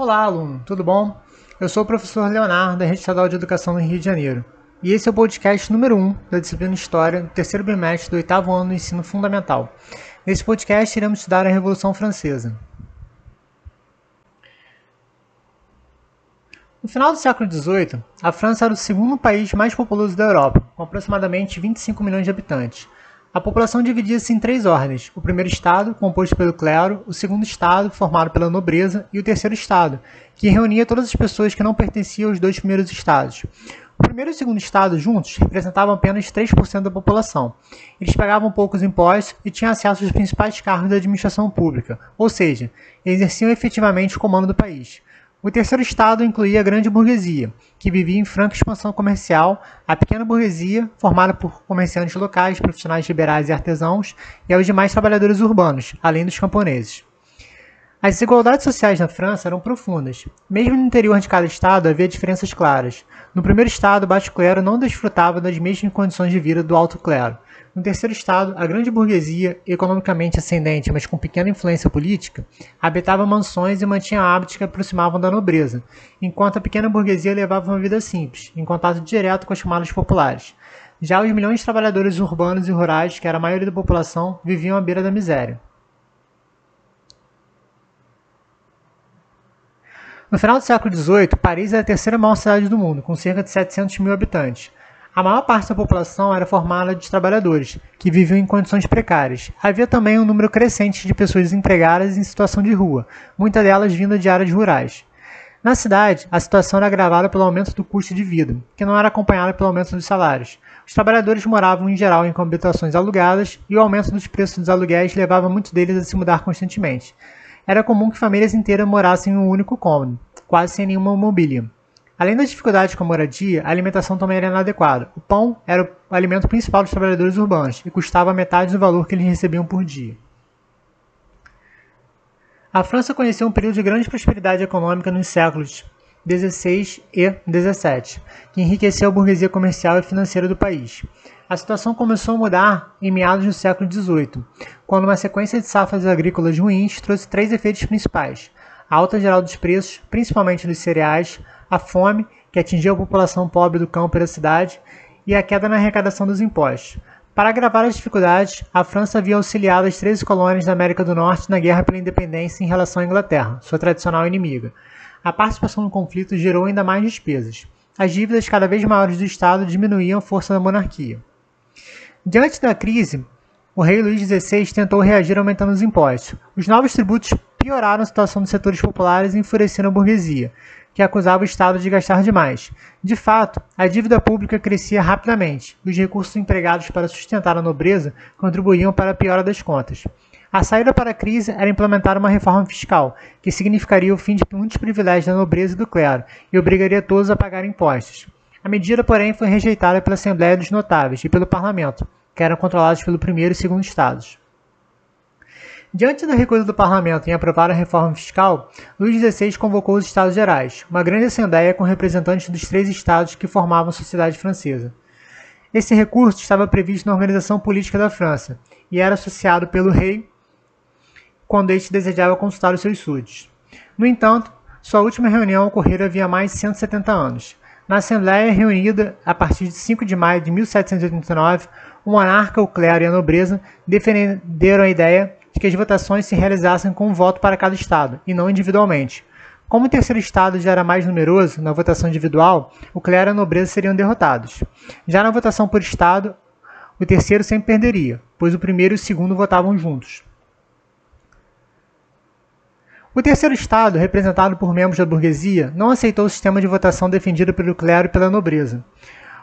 Olá, aluno, tudo bom? Eu sou o professor Leonardo, da Rede Estadual de Educação do Rio de Janeiro. E esse é o podcast número 1 da disciplina História do terceiro bimestre do oitavo ano do ensino fundamental. Nesse podcast, iremos estudar a Revolução Francesa. No final do século XVIII, a França era o segundo país mais populoso da Europa, com aproximadamente 25 milhões de habitantes. A população dividia-se em três ordens: o primeiro estado, composto pelo clero, o segundo estado, formado pela nobreza, e o terceiro estado, que reunia todas as pessoas que não pertenciam aos dois primeiros estados. O primeiro e o segundo estado juntos representavam apenas 3% da população. Eles pagavam poucos impostos e tinham acesso aos principais cargos da administração pública, ou seja, exerciam efetivamente o comando do país. O terceiro estado incluía a grande burguesia, que vivia em franca expansão comercial, a pequena burguesia, formada por comerciantes locais, profissionais liberais e artesãos, e aos demais trabalhadores urbanos, além dos camponeses. As desigualdades sociais na França eram profundas. Mesmo no interior de cada estado havia diferenças claras. No primeiro estado, o baixo clero não desfrutava das mesmas condições de vida do alto clero. No terceiro estado, a grande burguesia, economicamente ascendente, mas com pequena influência política, habitava mansões e mantinha hábitos que aproximavam da nobreza, enquanto a pequena burguesia levava uma vida simples, em contato direto com as camadas populares. Já os milhões de trabalhadores urbanos e rurais, que era a maioria da população, viviam à beira da miséria. No final do século XVIII, Paris era a terceira maior cidade do mundo, com cerca de 700 mil habitantes. A maior parte da população era formada de trabalhadores, que viviam em condições precárias. Havia também um número crescente de pessoas desempregadas em situação de rua, muitas delas vindas de áreas rurais. Na cidade, a situação era agravada pelo aumento do custo de vida, que não era acompanhado pelo aumento dos salários. Os trabalhadores moravam em geral em habitações alugadas e o aumento dos preços dos aluguéis levava muitos deles a se mudar constantemente era comum que famílias inteiras morassem em um único cômodo, quase sem nenhuma mobília. Além das dificuldades com a moradia, a alimentação também era inadequada. O pão era o alimento principal dos trabalhadores urbanos e custava metade do valor que eles recebiam por dia. A França conheceu um período de grande prosperidade econômica nos séculos 16 e 17, que enriqueceu a burguesia comercial e financeira do país. A situação começou a mudar em meados do século XVIII, quando uma sequência de safras agrícolas ruins trouxe três efeitos principais: a alta geral dos preços, principalmente dos cereais, a fome, que atingiu a população pobre do campo e da cidade, e a queda na arrecadação dos impostos. Para agravar as dificuldades, a França havia auxiliado as 13 colônias da América do Norte na guerra pela independência em relação à Inglaterra, sua tradicional inimiga. A participação no conflito gerou ainda mais despesas. As dívidas cada vez maiores do Estado diminuíam a força da monarquia. Diante da crise, o rei Luís XVI tentou reagir aumentando os impostos. Os novos tributos pioraram a situação dos setores populares e enfureceram a burguesia, que acusava o Estado de gastar demais. De fato, a dívida pública crescia rapidamente e os recursos empregados para sustentar a nobreza contribuíam para a piora das contas. A saída para a crise era implementar uma reforma fiscal, que significaria o fim de muitos privilégios da nobreza e do clero e obrigaria todos a pagar impostos. A medida, porém, foi rejeitada pela Assembleia dos Notáveis e pelo Parlamento, que eram controlados pelo primeiro e segundo estados. Diante da recusa do parlamento em aprovar a reforma fiscal, Luís XVI convocou os Estados Gerais, uma grande assembleia com representantes dos três estados que formavam a sociedade francesa. Esse recurso estava previsto na organização política da França e era associado pelo rei quando este desejava consultar os seus súditos. No entanto, sua última reunião ocorrera havia mais de 170 anos. Na Assembleia reunida a partir de 5 de maio de 1789, o monarca, o clero e a nobreza defenderam a ideia de que as votações se realizassem com um voto para cada estado, e não individualmente. Como o terceiro estado já era mais numeroso na votação individual, o clero e a nobreza seriam derrotados. Já na votação por estado, o terceiro sempre perderia, pois o primeiro e o segundo votavam juntos. O terceiro estado, representado por membros da burguesia, não aceitou o sistema de votação defendido pelo clero e pela nobreza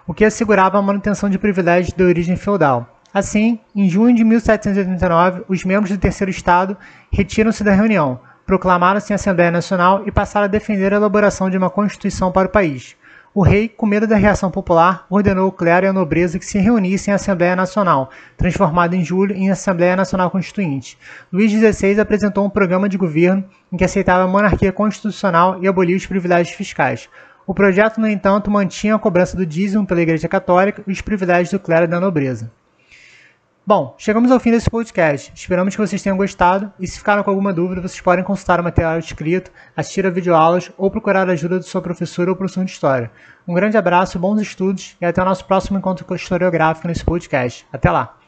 o que assegurava a manutenção de privilégios de origem feudal. Assim, em junho de 1789, os membros do Terceiro Estado retiram-se da reunião, proclamaram-se em Assembleia Nacional e passaram a defender a elaboração de uma Constituição para o país. O rei, com medo da reação popular, ordenou o clero e a nobreza que se reunissem em Assembleia Nacional, transformada em julho em Assembleia Nacional Constituinte. Luís XVI apresentou um programa de governo em que aceitava a monarquia constitucional e abolia os privilégios fiscais. O projeto, no entanto, mantinha a cobrança do dízimo pela Igreja Católica e os privilégios do clero e da nobreza. Bom, chegamos ao fim desse podcast. Esperamos que vocês tenham gostado e se ficaram com alguma dúvida, vocês podem consultar o material escrito, assistir a videoaulas ou procurar a ajuda de sua professora ou professor de história. Um grande abraço, bons estudos e até o nosso próximo encontro historiográfico nesse podcast. Até lá!